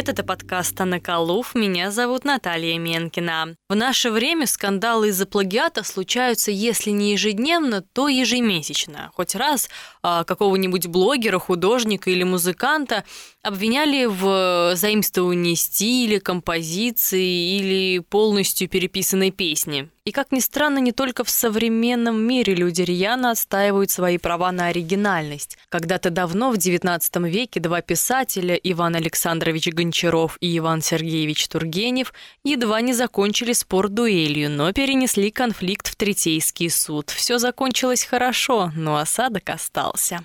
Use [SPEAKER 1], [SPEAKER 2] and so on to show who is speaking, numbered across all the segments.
[SPEAKER 1] привет! Это подкаст «Анна Калуф». Меня зовут Наталья Менкина. В наше время скандалы из-за плагиата случаются, если не ежедневно, то ежемесячно. Хоть раз а, какого-нибудь блогера, художника или музыканта обвиняли в заимствовании стиля, композиции или полностью переписанной песни. И, как ни странно, не только в современном мире люди рьяно отстаивают свои права на оригинальность. Когда-то давно, в XIX веке, два писателя, Иван Александрович Гончаров и Иван Сергеевич Тургенев, едва не закончили спор дуэлью, но перенесли конфликт в Третейский суд. Все закончилось хорошо, но осадок остался.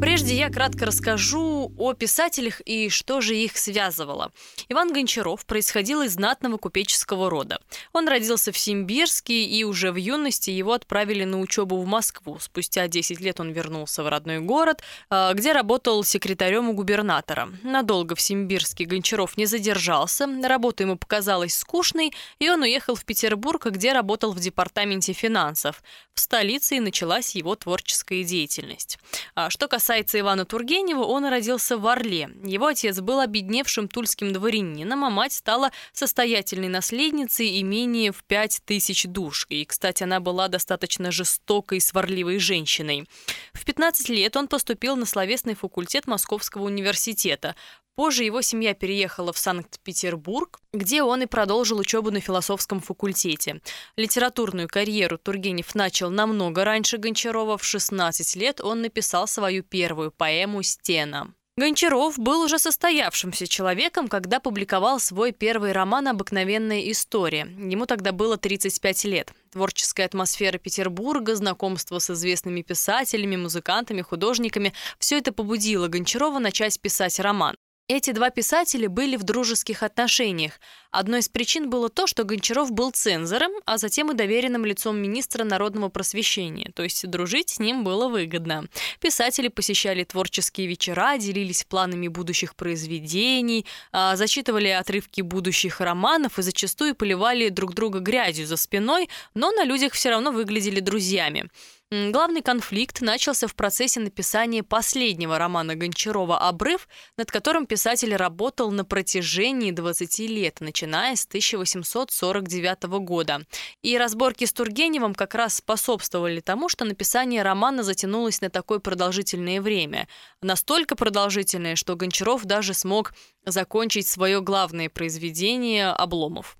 [SPEAKER 1] Прежде я кратко расскажу о писателях и что же их связывало. Иван Гончаров происходил из знатного купеческого рода. Он родился в Симбирске, и уже в юности его отправили на учебу в Москву. Спустя 10 лет он вернулся в родной город, а, где работал секретарем у губернатора. Надолго в Симбирске Гончаров не задержался, работа ему показалась скучной, и он уехал в Петербург, где работал в департаменте финансов. В столице и началась его творческая деятельность. А что касается Ивана Тургенева, он родился в Орле. Его отец был обедневшим тульским дворянином, а мать стала состоятельной наследницей имения в пять тысяч душ. И, кстати, она была достаточно жестокой, сварливой женщиной. В 15 лет он поступил на словесный факультет Московского университета. Позже его семья переехала в Санкт-Петербург, где он и продолжил учебу на философском факультете. Литературную карьеру Тургенев начал намного раньше Гончарова. В 16 лет он написал свою первую поэму «Стена». Гончаров был уже состоявшимся человеком, когда публиковал свой первый роман «Обыкновенная история». Ему тогда было 35 лет. Творческая атмосфера Петербурга, знакомство с известными писателями, музыкантами, художниками – все это побудило Гончарова начать писать роман. Эти два писателя были в дружеских отношениях. Одной из причин было то, что Гончаров был цензором, а затем и доверенным лицом министра народного просвещения, то есть дружить с ним было выгодно. Писатели посещали творческие вечера, делились планами будущих произведений, а, зачитывали отрывки будущих романов и зачастую поливали друг друга грязью за спиной, но на людях все равно выглядели друзьями. Главный конфликт начался в процессе написания последнего романа Гончарова «Обрыв», над которым писатель работал на протяжении 20 лет, начиная с 1849 года. И разборки с Тургеневым как раз способствовали тому, что написание романа затянулось на такое продолжительное время. Настолько продолжительное, что Гончаров даже смог закончить свое главное произведение «Обломов».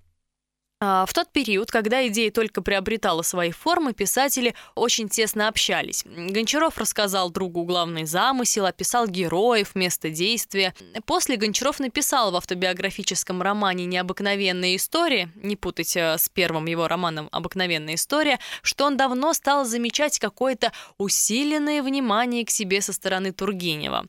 [SPEAKER 1] А, в тот период, когда идея только приобретала свои формы, писатели очень тесно общались. Гончаров рассказал другу главный замысел, описал героев, место действия. После Гончаров написал в автобиографическом романе «Необыкновенная история», не путать э, с первым его романом «Обыкновенная история», что он давно стал замечать какое-то усиленное внимание к себе со стороны Тургенева.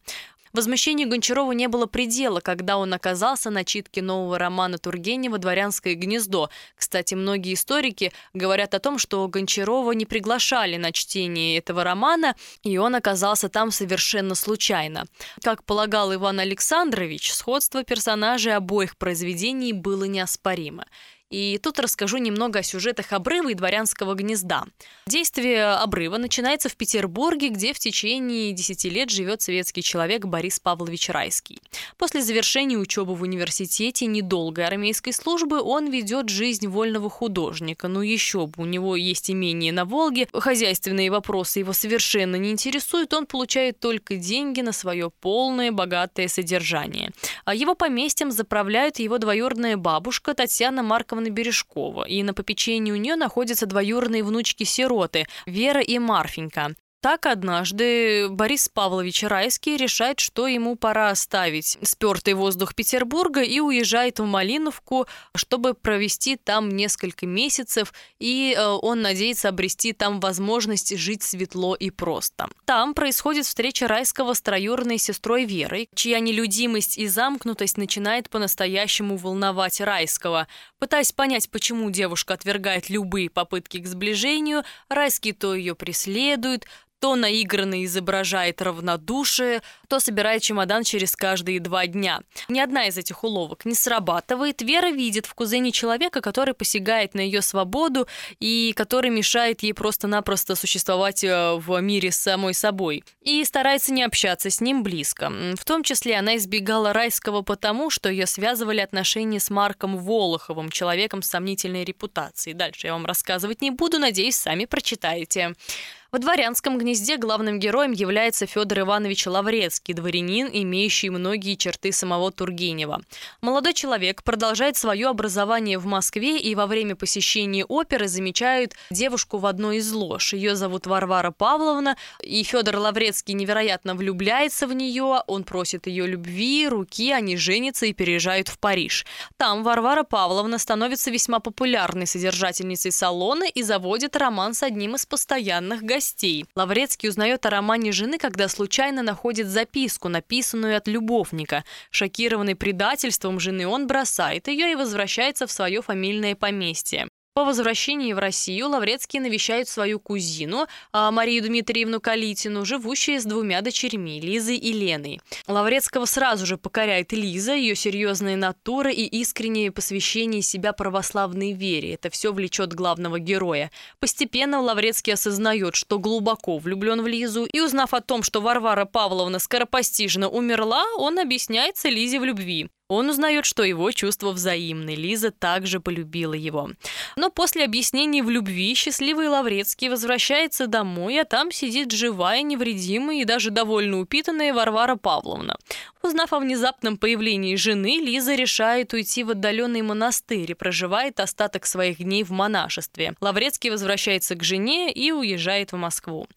[SPEAKER 1] Возмущению Гончарова не было предела, когда он оказался на читке нового романа Тургенева «Дворянское гнездо». Кстати, многие историки говорят о том, что Гончарова не приглашали на чтение этого романа, и он оказался там совершенно случайно. Как полагал Иван Александрович, сходство персонажей обоих произведений было неоспоримо. И тут расскажу немного о сюжетах обрыва и дворянского гнезда. Действие обрыва начинается в Петербурге, где в течение 10 лет живет советский человек Борис Павлович Райский. После завершения учебы в университете недолгой армейской службы он ведет жизнь вольного художника. Ну еще бы, у него есть имение на Волге, хозяйственные вопросы его совершенно не интересуют, он получает только деньги на свое полное богатое содержание. А его поместьем заправляют его двоюродная бабушка Татьяна Марковна Ивановна Бережкова, и на попечении у нее находятся двоюродные внучки-сироты Вера и Марфенька. Так однажды Борис Павлович Райский решает, что ему пора оставить спертый воздух Петербурга и уезжает в Малиновку, чтобы провести там несколько месяцев, и э, он надеется обрести там возможность жить светло и просто. Там происходит встреча Райского с троюрной сестрой Верой, чья нелюдимость и замкнутость начинает по-настоящему волновать Райского. Пытаясь понять, почему девушка отвергает любые попытки к сближению, Райский то ее преследует, то наигранно изображает равнодушие, кто собирает чемодан через каждые два дня. Ни одна из этих уловок не срабатывает. Вера видит в кузене человека, который посягает на ее свободу и который мешает ей просто-напросто существовать э, в мире с самой собой. И старается не общаться с ним близко. В том числе она избегала Райского потому, что ее связывали отношения с Марком Волоховым, человеком с сомнительной репутацией. Дальше я вам рассказывать не буду, надеюсь, сами прочитаете. Во дворянском гнезде главным героем является Федор Иванович Лаврецкий, дворянин, имеющий многие черты самого Тургенева. Молодой человек продолжает свое образование в Москве и во время посещения оперы замечают девушку в одной из лож. Ее зовут Варвара Павловна, и Федор Лаврецкий невероятно влюбляется в нее, он просит ее любви, руки, они женятся и переезжают в Париж. Там Варвара Павловна становится весьма популярной содержательницей салона и заводит роман с одним из постоянных гостей гостей. Лаврецкий узнает о романе жены, когда случайно находит записку, написанную от любовника. Шокированный предательством жены, он бросает ее и возвращается в свое фамильное поместье. По возвращении в Россию Лаврецкий навещает свою кузину а, Марию Дмитриевну Калитину, живущую с двумя дочерьми Лизой и Леной. Лаврецкого сразу же покоряет Лиза, ее серьезная натура и искреннее посвящение себя православной вере. Это все влечет главного героя. Постепенно Лаврецкий осознает, что глубоко влюблен в Лизу, и узнав о том, что Варвара Павловна скоропостижно умерла, он объясняется Лизе в любви. Он узнает, что его чувства взаимны. Лиза также полюбила его. Но после объяснений в любви счастливый Лаврецкий возвращается домой, а там сидит живая, невредимая и даже довольно упитанная Варвара Павловна. Узнав о внезапном появлении жены, Лиза решает уйти в отдаленный монастырь и проживает остаток своих дней в монашестве. Лаврецкий возвращается к жене и уезжает в Москву.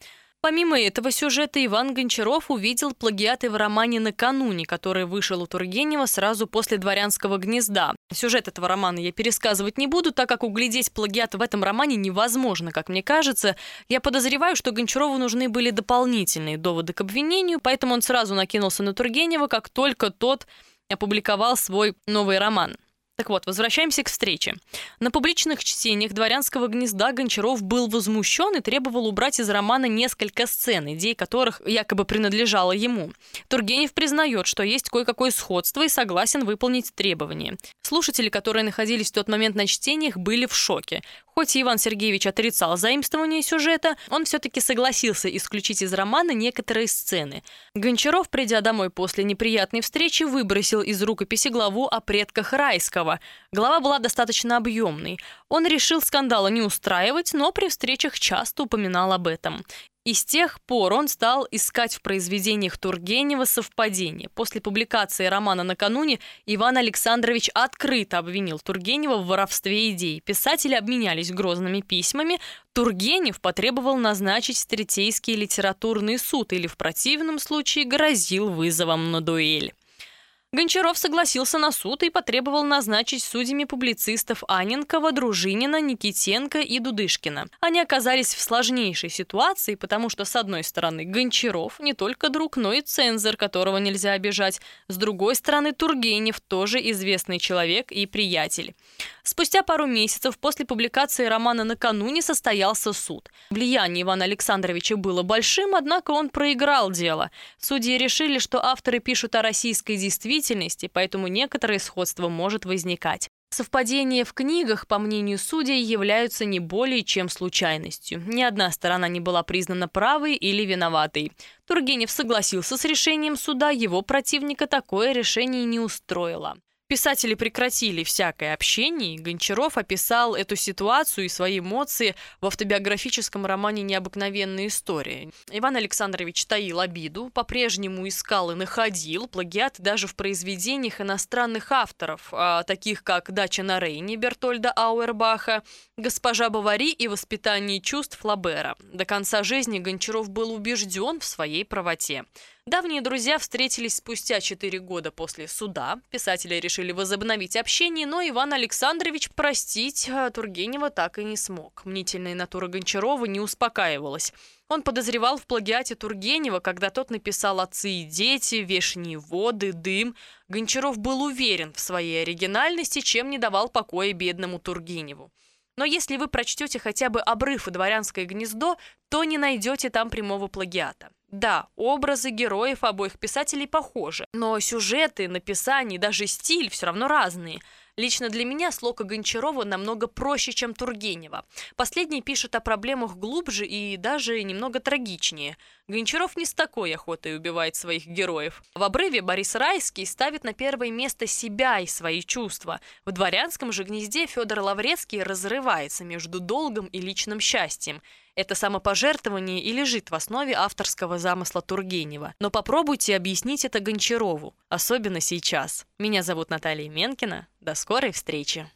[SPEAKER 1] Помимо этого сюжета Иван Гончаров увидел плагиаты в романе «Накануне», который вышел у Тургенева сразу после «Дворянского гнезда». Сюжет этого романа я пересказывать не буду, так как углядеть плагиат в этом романе невозможно, как мне кажется. Я подозреваю, что Гончарову нужны были дополнительные доводы к обвинению, поэтому он сразу накинулся на Тургенева, как только тот опубликовал свой новый роман. Так вот, возвращаемся к встрече. На публичных чтениях «Дворянского гнезда» Гончаров был возмущен и требовал убрать из романа несколько сцен, идей которых якобы принадлежало ему. Тургенев признает, что есть кое-какое сходство и согласен выполнить требования. Слушатели, которые находились в тот момент на чтениях, были в шоке. Хоть Иван Сергеевич отрицал заимствование сюжета, он все-таки согласился исключить из романа некоторые сцены. Гончаров, придя домой после неприятной встречи, выбросил из рукописи главу о предках Райского. Глава была достаточно объемной. Он решил скандала не устраивать, но при встречах часто упоминал об этом. И с тех пор он стал искать в произведениях Тургенева совпадения. После публикации романа «Накануне» Иван Александрович открыто обвинил Тургенева в воровстве идей. Писатели обменялись грозными письмами. Тургенев потребовал назначить Третейский литературный суд или в противном случае грозил вызовом на дуэль. Гончаров согласился на суд и потребовал назначить судьями публицистов Аненкова, Дружинина, Никитенко и Дудышкина. Они оказались в сложнейшей ситуации, потому что, с одной стороны, Гончаров не только друг, но и цензор, которого нельзя обижать. С другой стороны, Тургенев тоже известный человек и приятель. Спустя пару месяцев после публикации романа «Накануне» состоялся суд. Влияние Ивана Александровича было большим, однако он проиграл дело. Судьи решили, что авторы пишут о российской действительности, действительности, поэтому некоторое сходство может возникать. Совпадения в книгах, по мнению судей, являются не более чем случайностью. Ни одна сторона не была признана правой или виноватой. Тургенев согласился с решением суда, его противника такое решение не устроило. Писатели прекратили всякое общение, Гончаров описал эту ситуацию и свои эмоции в автобиографическом романе «Необыкновенная история». Иван Александрович таил обиду, по-прежнему искал и находил плагиат даже в произведениях иностранных авторов, а, таких как «Дача на Рейне» Бертольда Ауэрбаха, «Госпожа Бавари» и «Воспитание чувств» Флабера. До конца жизни Гончаров был убежден в своей правоте. Давние друзья встретились спустя четыре года после суда. Писатели решили возобновить общение, но Иван Александрович простить а, Тургенева так и не смог. Мнительная натура Гончарова не успокаивалась. Он подозревал в плагиате Тургенева, когда тот написал «Отцы и дети», «Вешние воды», «Дым». Гончаров был уверен в своей оригинальности, чем не давал покоя бедному Тургеневу. Но если вы прочтете хотя бы обрыв и дворянское гнездо, то не найдете там прямого плагиата. Да, образы героев обоих писателей похожи, но сюжеты, написание, даже стиль все равно разные – Лично для меня слока Гончарова намного проще, чем Тургенева. Последний пишет о проблемах глубже и даже немного трагичнее. Гончаров не с такой охотой убивает своих героев. В «Обрыве» Борис Райский ставит на первое место себя и свои чувства. В «Дворянском же гнезде» Федор Лаврецкий разрывается между долгом и личным счастьем. Это самопожертвование и лежит в основе авторского замысла Тургенева. Но попробуйте объяснить это Гончарову, особенно сейчас. Меня зовут Наталья Менкина. До скорой встречи!